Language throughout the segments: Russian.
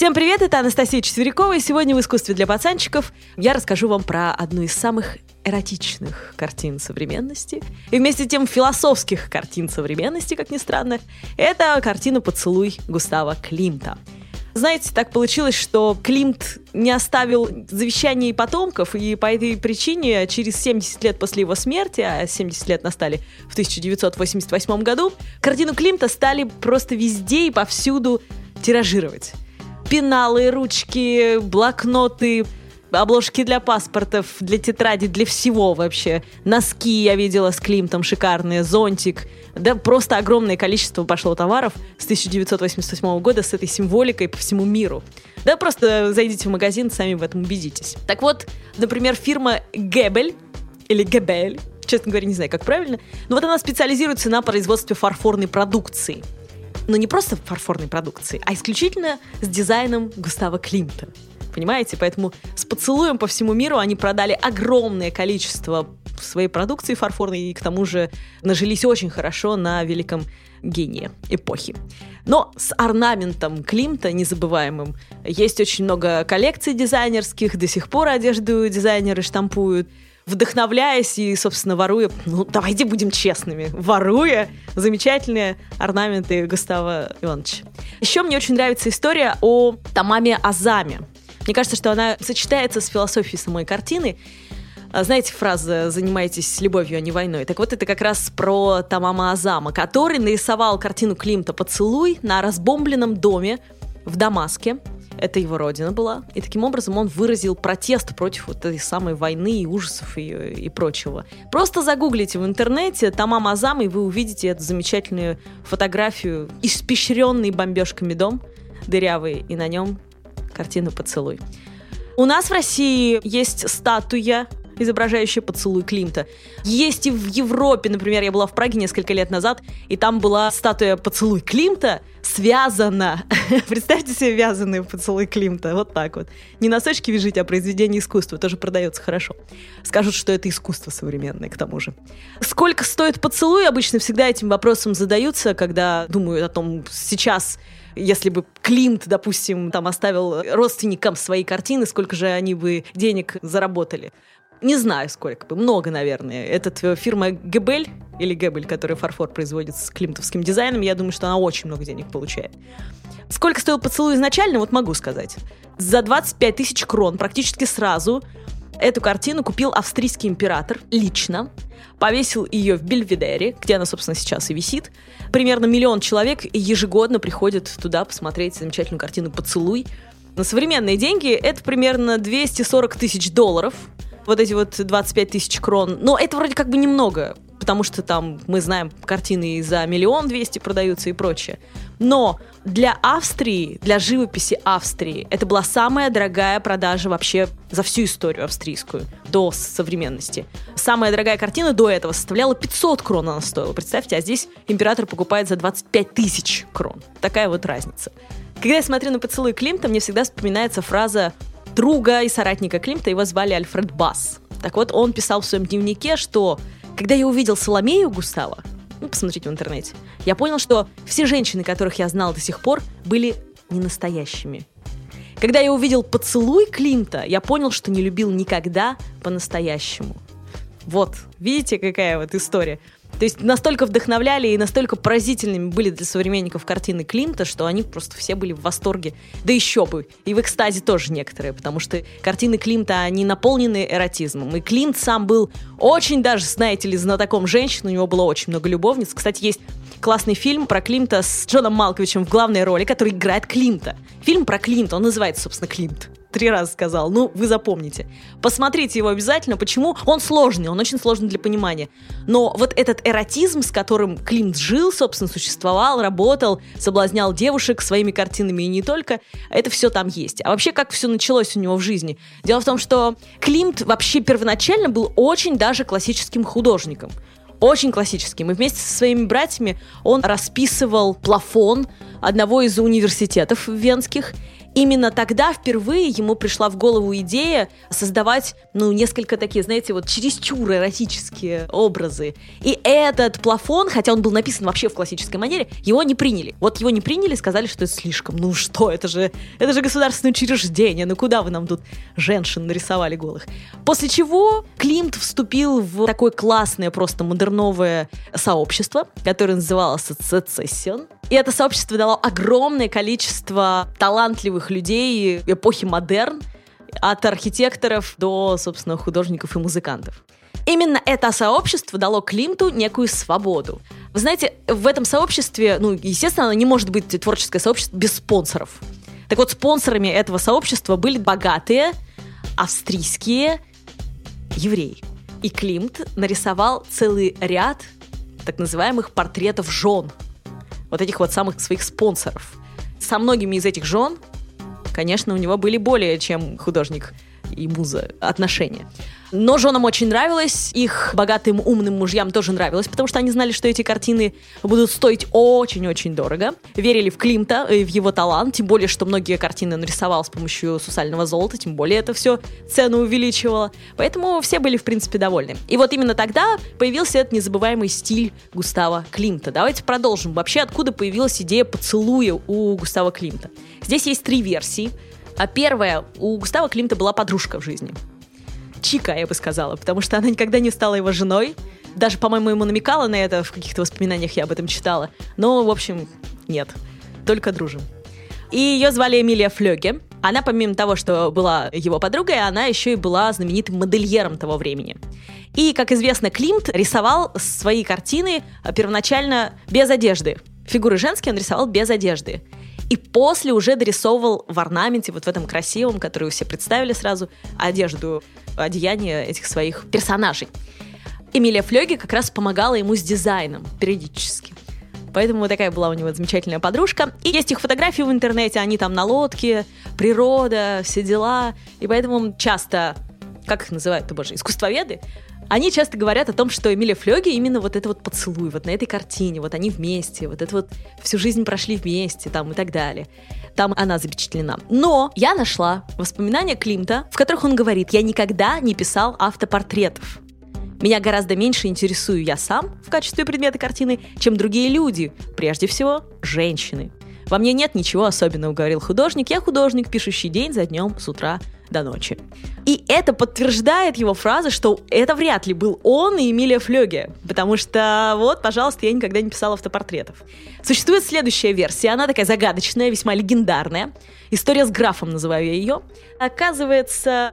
Всем привет, это Анастасия Четверякова, и сегодня в «Искусстве для пацанчиков» я расскажу вам про одну из самых эротичных картин современности и вместе с тем философских картин современности, как ни странно. Это картина «Поцелуй» Густава Климта. Знаете, так получилось, что Климт не оставил завещания и потомков, и по этой причине через 70 лет после его смерти, а 70 лет настали в 1988 году, картину Климта стали просто везде и повсюду тиражировать пеналы, ручки, блокноты, обложки для паспортов, для тетради, для всего вообще. Носки я видела с Климтом шикарные, зонтик. Да просто огромное количество пошло товаров с 1988 года с этой символикой по всему миру. Да просто зайдите в магазин, сами в этом убедитесь. Так вот, например, фирма Гебель, или Гебель, честно говоря, не знаю, как правильно, но вот она специализируется на производстве фарфорной продукции – но не просто фарфорной продукции, а исключительно с дизайном Густава Климта. Понимаете? Поэтому с поцелуем по всему миру они продали огромное количество своей продукции фарфорной и к тому же нажились очень хорошо на великом гении эпохи. Но с орнаментом Климта незабываемым есть очень много коллекций дизайнерских, до сих пор одежду дизайнеры штампуют вдохновляясь и, собственно, воруя, ну, давайте будем честными, воруя замечательные орнаменты Густава Ивановича. Еще мне очень нравится история о Тамаме Азаме. Мне кажется, что она сочетается с философией самой картины. А, знаете фраза «занимайтесь любовью, а не войной»? Так вот, это как раз про Тамама Азама, который нарисовал картину Климта «Поцелуй» на разбомбленном доме в Дамаске это его родина была. И таким образом он выразил протест против вот этой самой войны и ужасов и, и прочего. Просто загуглите в интернете Тамам Азам, и вы увидите эту замечательную фотографию, испещренный бомбежками дом, дырявый, и на нем картина «Поцелуй». У нас в России есть статуя изображающая поцелуй Климта. Есть и в Европе, например, я была в Праге несколько лет назад, и там была статуя поцелуй Климта, связана. Представьте себе вязаный поцелуй Климта, вот так вот. Не носочки вяжите, а произведение искусства, тоже продается хорошо. Скажут, что это искусство современное, к тому же. Сколько стоит поцелуй? Обычно всегда этим вопросом задаются, когда думают о том, сейчас если бы Климт, допустим, там оставил родственникам свои картины, сколько же они бы денег заработали. Не знаю сколько бы, много, наверное. Этот э, фирма Гебель, или Гебель, которая фарфор производит с климтовским дизайном, я думаю, что она очень много денег получает. Сколько стоил поцелуй изначально, вот могу сказать. За 25 тысяч крон практически сразу эту картину купил австрийский император лично, повесил ее в Бельведере, где она, собственно, сейчас и висит. Примерно миллион человек ежегодно приходят туда посмотреть замечательную картину «Поцелуй». На современные деньги это примерно 240 тысяч долларов – вот эти вот 25 тысяч крон. Но это вроде как бы немного, потому что там, мы знаем, картины и за миллион двести продаются и прочее. Но для Австрии, для живописи Австрии, это была самая дорогая продажа вообще за всю историю австрийскую до современности. Самая дорогая картина до этого составляла 500 крон она стоила, представьте, а здесь император покупает за 25 тысяч крон. Такая вот разница. Когда я смотрю на поцелуй Климта, мне всегда вспоминается фраза друга и соратника Климта, его звали Альфред Басс. Так вот, он писал в своем дневнике, что когда я увидел Соломею Густава, ну, посмотрите в интернете, я понял, что все женщины, которых я знал до сих пор, были не настоящими. Когда я увидел поцелуй Климта, я понял, что не любил никогда по-настоящему. Вот, видите, какая вот история. То есть настолько вдохновляли и настолько поразительными были для современников картины Климта, что они просто все были в восторге. Да еще бы. И в экстазе тоже некоторые, потому что картины Климта, они наполнены эротизмом. И Климт сам был очень даже, знаете ли, знатоком женщин, у него было очень много любовниц. Кстати, есть классный фильм про Климта с Джоном Малковичем в главной роли, который играет Климта. Фильм про Климта, он называется, собственно, Климт три раза сказал. Ну, вы запомните. Посмотрите его обязательно. Почему? Он сложный, он очень сложный для понимания. Но вот этот эротизм, с которым Климт жил, собственно, существовал, работал, соблазнял девушек своими картинами и не только, это все там есть. А вообще, как все началось у него в жизни? Дело в том, что Климт вообще первоначально был очень даже классическим художником очень классическим. И вместе со своими братьями он расписывал плафон одного из университетов венских именно тогда впервые ему пришла в голову идея создавать, ну, несколько такие, знаете, вот чересчур эротические образы. И этот плафон, хотя он был написан вообще в классической манере, его не приняли. Вот его не приняли, сказали, что это слишком. Ну что, это же, это же государственное учреждение, ну куда вы нам тут женщин нарисовали голых? После чего Климт вступил в такое классное, просто модерновое сообщество, которое называлось Secession. И это сообщество дало огромное количество талантливых людей эпохи модерн, от архитекторов до, собственно, художников и музыкантов. Именно это сообщество дало Климту некую свободу. Вы знаете, в этом сообществе, ну, естественно, оно не может быть творческое сообщество без спонсоров. Так вот, спонсорами этого сообщества были богатые австрийские евреи. И Климт нарисовал целый ряд так называемых портретов жен – вот этих вот самых своих спонсоров. Со многими из этих жен, конечно, у него были более чем художник и муза отношения. Но женам очень нравилось, их богатым умным мужьям тоже нравилось, потому что они знали, что эти картины будут стоить очень-очень дорого. Верили в Климта, и в его талант, тем более, что многие картины нарисовал с помощью сусального золота, тем более это все цену увеличивало. Поэтому все были, в принципе, довольны. И вот именно тогда появился этот незабываемый стиль Густава Климта. Давайте продолжим. Вообще, откуда появилась идея поцелуя у Густава Климта? Здесь есть три версии. А первая, у Густава Климта была подружка в жизни. Чика, я бы сказала, потому что она никогда не стала его женой. Даже, по-моему, ему намекала на это, в каких-то воспоминаниях я об этом читала. Но, в общем, нет. Только дружим. И ее звали Эмилия Флёге. Она, помимо того, что была его подругой, она еще и была знаменитым модельером того времени. И, как известно, Климт рисовал свои картины первоначально без одежды. Фигуры женские он рисовал без одежды. И после уже дорисовывал в орнаменте, вот в этом красивом, который все представили сразу, одежду, одеяние этих своих персонажей. Эмилия Флёги как раз помогала ему с дизайном периодически. Поэтому вот такая была у него замечательная подружка. И есть их фотографии в интернете, они там на лодке, природа, все дела. И поэтому часто, как их называют-то, боже, искусствоведы, они часто говорят о том, что Эмилия Флёги именно вот это вот поцелуй, вот на этой картине, вот они вместе, вот это вот всю жизнь прошли вместе, там и так далее. Там она запечатлена. Но я нашла воспоминания Климта, в которых он говорит, я никогда не писал автопортретов. Меня гораздо меньше интересую я сам в качестве предмета картины, чем другие люди, прежде всего женщины. Во мне нет ничего особенного, говорил художник. Я художник, пишущий день за днем с утра до ночи. И это подтверждает его фразы, что это вряд ли был он и Эмилия Флёге, потому что вот, пожалуйста, я никогда не писала автопортретов. Существует следующая версия, она такая загадочная, весьма легендарная. История с графом называю я ее. Оказывается,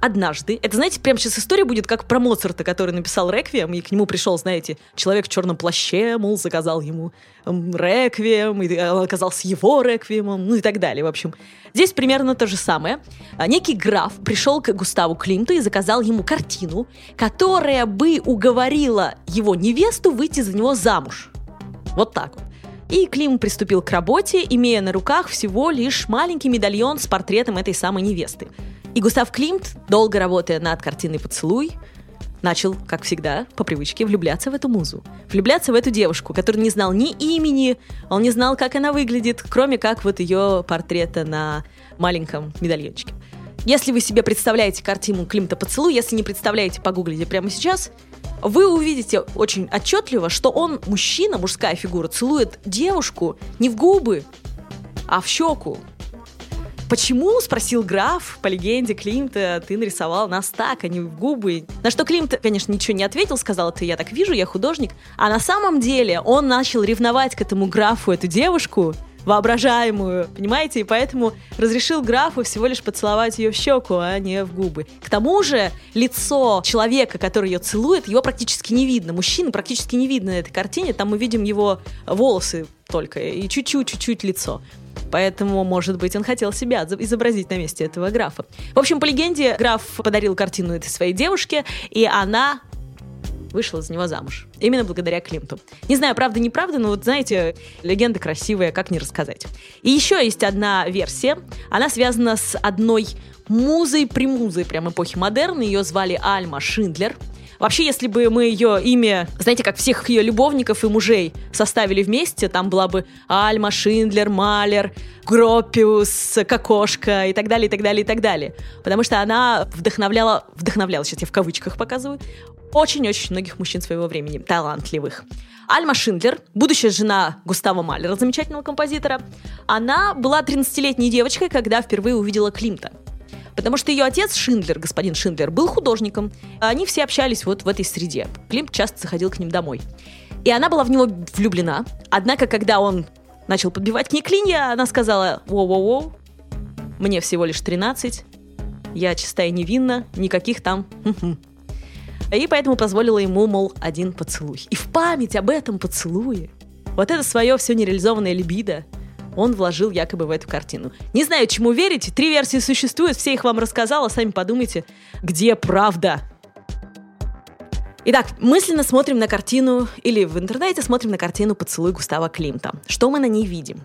однажды. Это, знаете, прямо сейчас история будет как про Моцарта, который написал «Реквием», и к нему пришел, знаете, человек в черном плаще, мол, заказал ему «Реквием», и он оказался его «Реквиемом», ну и так далее, в общем. Здесь примерно то же самое. А, некий граф пришел к Густаву Климту и заказал ему картину, которая бы уговорила его невесту выйти за него замуж. Вот так вот. И Клим приступил к работе, имея на руках всего лишь маленький медальон с портретом этой самой невесты. И Густав Климт, долго работая над картиной «Поцелуй», начал, как всегда, по привычке, влюбляться в эту музу. Влюбляться в эту девушку, который не знал ни имени, он не знал, как она выглядит, кроме как вот ее портрета на маленьком медальончике. Если вы себе представляете картину Климта «Поцелуй», если не представляете, погуглите прямо сейчас, вы увидите очень отчетливо, что он, мужчина, мужская фигура, целует девушку не в губы, а в щеку. «Почему?» — спросил граф, по легенде Климта, ты нарисовал нас так, а не в губы. На что Климт, конечно, ничего не ответил, сказал, это я так вижу, я художник. А на самом деле он начал ревновать к этому графу эту девушку, воображаемую, понимаете? И поэтому разрешил графу всего лишь поцеловать ее в щеку, а не в губы. К тому же лицо человека, который ее целует, его практически не видно. Мужчины практически не видно на этой картине. Там мы видим его волосы только и чуть-чуть, чуть-чуть лицо. Поэтому, может быть, он хотел себя изобразить на месте этого графа. В общем, по легенде, граф подарил картину этой своей девушке, и она вышла за него замуж. Именно благодаря Климту. Не знаю, правда, неправда, но вот знаете, легенда красивая, как не рассказать. И еще есть одна версия. Она связана с одной музой-примузой прям эпохи модерна. Ее звали Альма Шиндлер. Вообще, если бы мы ее имя, знаете, как всех ее любовников и мужей составили вместе, там была бы Альма, Шиндлер, Малер, Гропиус, Кокошка и так далее, и так далее, и так далее. Потому что она вдохновляла, вдохновляла, сейчас я в кавычках показываю, очень-очень многих мужчин своего времени, талантливых. Альма Шиндлер, будущая жена Густава Малера, замечательного композитора, она была 13-летней девочкой, когда впервые увидела Климта. Потому что ее отец Шиндлер, господин Шиндлер, был художником. Они все общались вот в этой среде. Климт часто заходил к ним домой. И она была в него влюблена. Однако, когда он начал подбивать к ней клинья, она сказала «Воу-воу-воу, мне всего лишь 13, я чистая невинна, никаких там и поэтому позволила ему, мол, один поцелуй. И в память об этом поцелуе вот это свое все нереализованное либидо он вложил якобы в эту картину. Не знаю, чему верить, три версии существуют, все их вам рассказала, сами подумайте, где правда. Итак, мысленно смотрим на картину, или в интернете смотрим на картину «Поцелуй Густава Климта». Что мы на ней видим?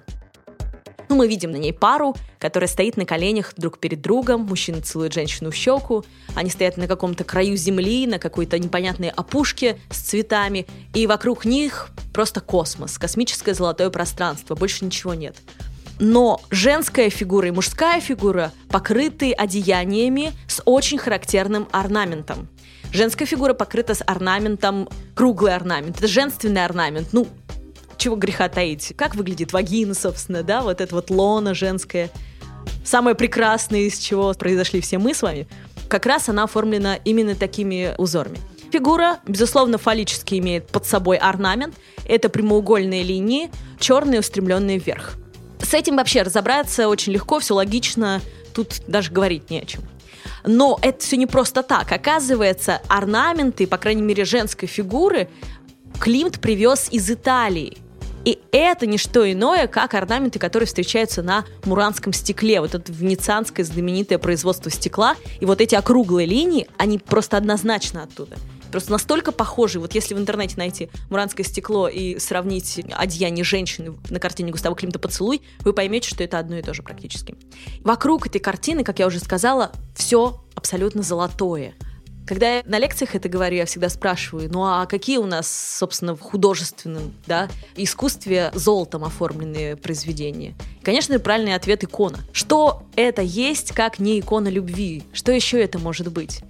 Ну, мы видим на ней пару, которая стоит на коленях друг перед другом, мужчина целует женщину в щеку, они стоят на каком-то краю земли, на какой-то непонятной опушке с цветами, и вокруг них просто космос, космическое золотое пространство, больше ничего нет. Но женская фигура и мужская фигура покрыты одеяниями с очень характерным орнаментом. Женская фигура покрыта с орнаментом, круглый орнамент. Это женственный орнамент. Ну, чего греха таить. Как выглядит вагина, собственно, да, вот это вот лона женская. Самое прекрасное, из чего произошли все мы с вами, как раз она оформлена именно такими узорами. Фигура, безусловно, фаллически имеет под собой орнамент. Это прямоугольные линии, черные, устремленные вверх. С этим вообще разобраться очень легко, все логично, тут даже говорить не о чем. Но это все не просто так. Оказывается, орнаменты, по крайней мере, женской фигуры, Климт привез из Италии. И это не что иное, как орнаменты, которые встречаются на муранском стекле. Вот это венецианское знаменитое производство стекла. И вот эти округлые линии, они просто однозначно оттуда. Просто настолько похожи. Вот если в интернете найти муранское стекло и сравнить одеяние женщины на картине Густава Климта «Поцелуй», вы поймете, что это одно и то же практически. Вокруг этой картины, как я уже сказала, все абсолютно золотое. Когда я на лекциях это говорю, я всегда спрашиваю, ну а какие у нас, собственно, в художественном да, искусстве золотом оформленные произведения? И, конечно, правильный ответ — икона. Что это есть, как не икона любви? Что еще это может быть?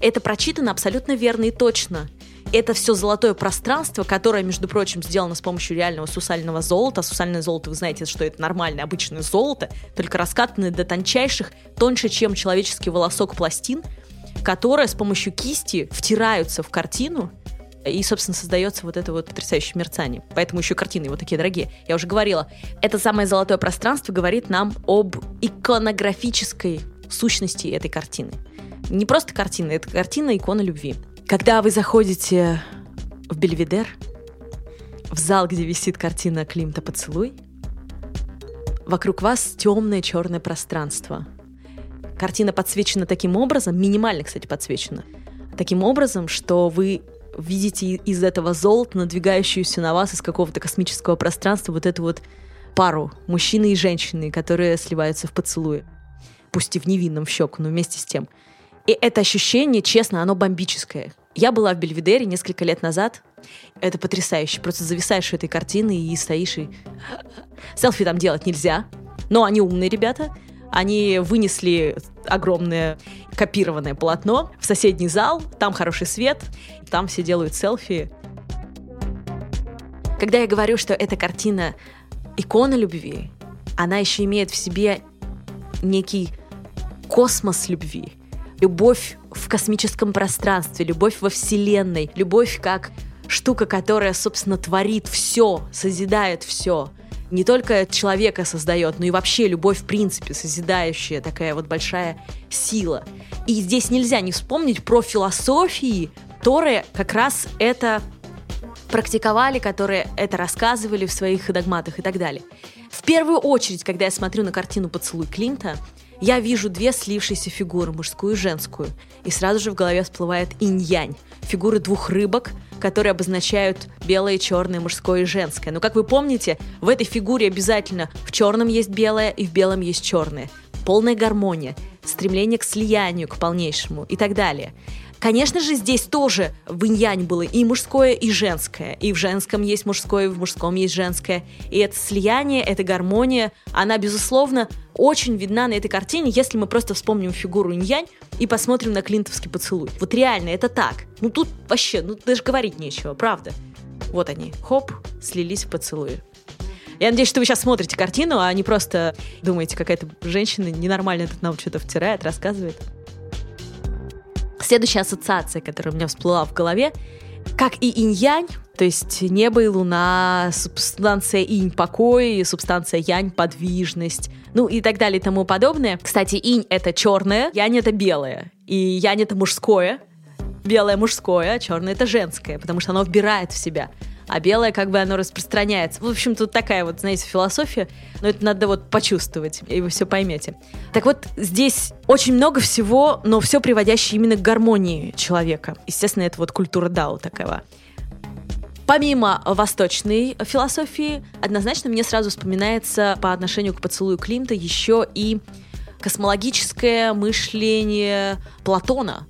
Это прочитано абсолютно верно и точно. Это все золотое пространство, которое, между прочим, сделано с помощью реального сусального золота. Сусальное золото, вы знаете, что это нормальное, обычное золото, только раскатанное до тончайших, тоньше, чем человеческий волосок пластин — которые с помощью кисти втираются в картину, и, собственно, создается вот это вот потрясающее мерцание. Поэтому еще картины вот такие дорогие. Я уже говорила, это самое золотое пространство говорит нам об иконографической сущности этой картины. Не просто картина, это картина икона любви. Когда вы заходите в Бельведер, в зал, где висит картина Климта «Поцелуй», вокруг вас темное черное пространство – Картина подсвечена таким образом, минимально, кстати, подсвечена, таким образом, что вы видите из этого золота надвигающуюся на вас из какого-то космического пространства вот эту вот пару мужчины и женщины, которые сливаются в поцелуе. Пусть и в невинном в щеку, но вместе с тем. И это ощущение, честно, оно бомбическое. Я была в Бельведере несколько лет назад. Это потрясающе. Просто зависаешь у этой картины и стоишь и... Селфи там делать нельзя. Но они умные ребята. Они вынесли огромное копированное полотно в соседний зал, там хороший свет, там все делают селфи. Когда я говорю, что эта картина икона любви, она еще имеет в себе некий космос любви, любовь в космическом пространстве, любовь во Вселенной, любовь как штука, которая, собственно, творит все, созидает все не только человека создает, но и вообще любовь в принципе, созидающая такая вот большая сила. И здесь нельзя не вспомнить про философии, которые как раз это практиковали, которые это рассказывали в своих догматах и так далее. В первую очередь, когда я смотрю на картину «Поцелуй Клинта», я вижу две слившиеся фигуры, мужскую и женскую, и сразу же в голове всплывает инь-янь, фигуры двух рыбок, которые обозначают белое, черное, мужское и женское. Но, как вы помните, в этой фигуре обязательно в черном есть белое и в белом есть черное. Полная гармония, стремление к слиянию, к полнейшему и так далее. Конечно же, здесь тоже в инь было и мужское, и женское. И в женском есть мужское, и в мужском есть женское. И это слияние, эта гармония, она, безусловно, очень видна на этой картине, если мы просто вспомним фигуру инь и посмотрим на клинтовский поцелуй. Вот реально, это так. Ну тут вообще, ну даже говорить нечего, правда. Вот они, хоп, слились в поцелуи. Я надеюсь, что вы сейчас смотрите картину, а не просто думаете, какая-то женщина ненормально тут нам что-то втирает, рассказывает. Следующая ассоциация, которая у меня всплыла в голове, как и инь-янь, то есть небо и луна, субстанция инь — покой, субстанция янь — подвижность, ну и так далее и тому подобное. Кстати, инь — это черное, янь — это белое, и янь — это мужское, белое — мужское, а черное — это женское, потому что оно вбирает в себя а белое как бы оно распространяется. В общем, тут такая вот, знаете, философия, но это надо вот почувствовать, и вы все поймете. Так вот, здесь очень много всего, но все приводящее именно к гармонии человека. Естественно, это вот культура Дао такая. Помимо восточной философии, однозначно мне сразу вспоминается по отношению к поцелую Климта еще и космологическое мышление Платона,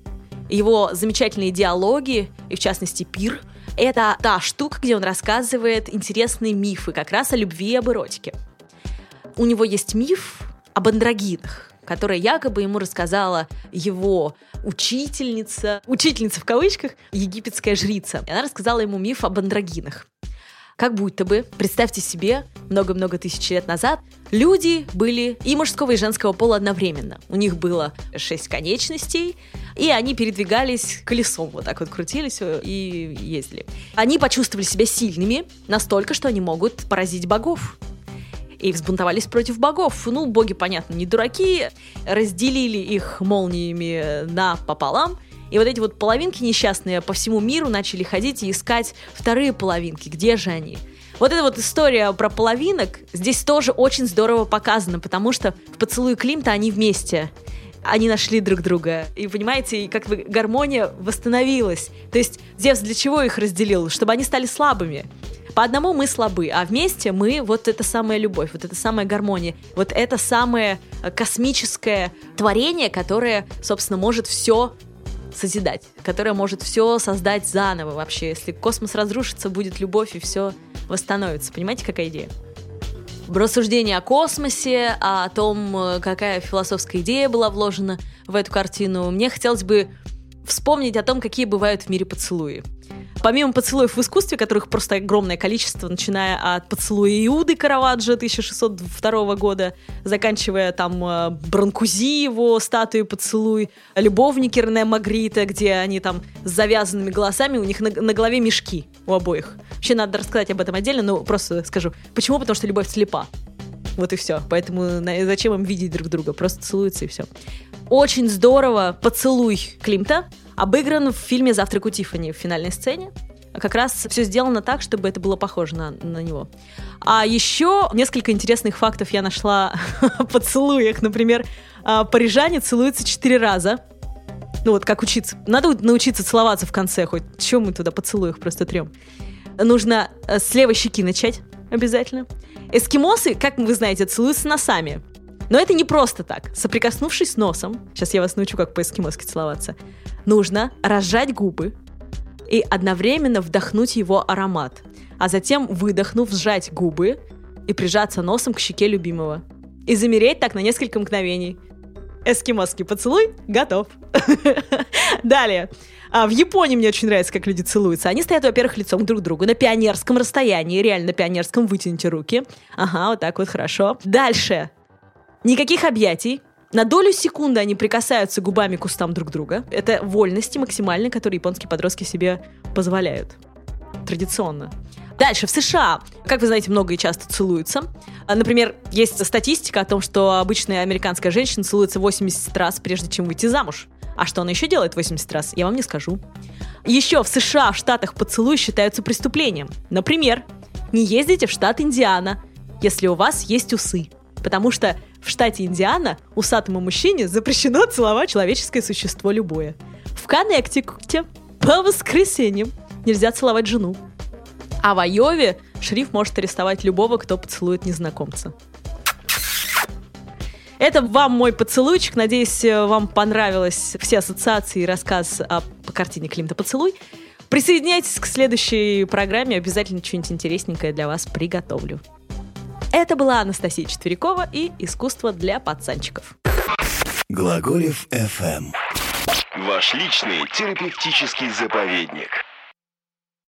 его замечательные диалоги, и в частности пир, это та штука, где он рассказывает интересные мифы как раз о любви и об эротике. У него есть миф об андрогинах, которая якобы ему рассказала его учительница, учительница в кавычках, египетская жрица. И она рассказала ему миф об андрогинах. Как будто бы, представьте себе, много-много тысяч лет назад люди были и мужского, и женского пола одновременно. У них было шесть конечностей, и они передвигались колесом, вот так вот крутились э, и ездили. Они почувствовали себя сильными настолько, что они могут поразить богов и взбунтовались против богов. Ну, боги, понятно, не дураки, разделили их молниями на пополам – и вот эти вот половинки несчастные по всему миру начали ходить и искать вторые половинки. Где же они? Вот эта вот история про половинок здесь тоже очень здорово показана, потому что в поцелуе Климта они вместе они нашли друг друга. И понимаете, как бы гармония восстановилась. То есть Зевс для чего их разделил? Чтобы они стали слабыми. По одному мы слабы, а вместе мы вот это самая любовь, вот это самая гармония, вот это самое космическое творение, которое, собственно, может все созидать, которая может все создать заново вообще. Если космос разрушится, будет любовь и все восстановится. Понимаете, какая идея? рассуждение о космосе, о том, какая философская идея была вложена в эту картину, мне хотелось бы вспомнить о том, какие бывают в мире поцелуи. Помимо поцелуев в искусстве, которых просто огромное количество, начиная от поцелуя Иуды Караваджо 1602 года, заканчивая там э, Бранкузи, его статуей поцелуй, любовники Рене Магрита, где они там с завязанными голосами, у них на, на голове мешки у обоих. Вообще надо рассказать об этом отдельно, но просто скажу. Почему? Потому что любовь слепа. Вот и все. Поэтому зачем им видеть друг друга? Просто целуются и все. Очень здорово поцелуй Климта обыгран в фильме «Завтрак у Тиффани» в финальной сцене. Как раз все сделано так, чтобы это было похоже на, на него. А еще несколько интересных фактов я нашла о поцелуях. Например, а, парижане целуются четыре раза. Ну вот как учиться. Надо научиться целоваться в конце хоть. Чем мы туда поцелуях просто трем? Нужно э, с левой щеки начать обязательно. Эскимосы, как вы знаете, целуются носами. Но это не просто так. Соприкоснувшись носом, сейчас я вас научу, как по-эскимоски целоваться, нужно разжать губы и одновременно вдохнуть его аромат, а затем, выдохнув, сжать губы и прижаться носом к щеке любимого. И замереть так на несколько мгновений. Эскимосский поцелуй готов. Далее. А в Японии мне очень нравится, как люди целуются. Они стоят, во-первых, лицом друг к другу на пионерском расстоянии, реально на пионерском, вытяните руки. Ага, вот так вот, хорошо. Дальше. Никаких объятий. На долю секунды они прикасаются губами к устам друг друга. Это вольности максимальные, которые японские подростки себе позволяют. Традиционно. Дальше, в США, как вы знаете, много и часто целуются. А, например, есть статистика о том, что обычная американская женщина целуется 80 раз, прежде чем выйти замуж. А что она еще делает 80 раз, я вам не скажу. Еще в США, в Штатах поцелуй считаются преступлением. Например, не ездите в штат Индиана, если у вас есть усы. Потому что в штате Индиана усатому мужчине запрещено целовать человеческое существо любое. В Коннектикуте по воскресеньям нельзя целовать жену. А в Айове шериф может арестовать любого, кто поцелует незнакомца. Это вам мой поцелуйчик. Надеюсь, вам понравились все ассоциации и рассказ о картине Климта «Поцелуй». Присоединяйтесь к следующей программе, обязательно что-нибудь интересненькое для вас приготовлю. Это была Анастасия Четверякова и «Искусство для пацанчиков». Глаголев FM. Ваш личный терапевтический заповедник.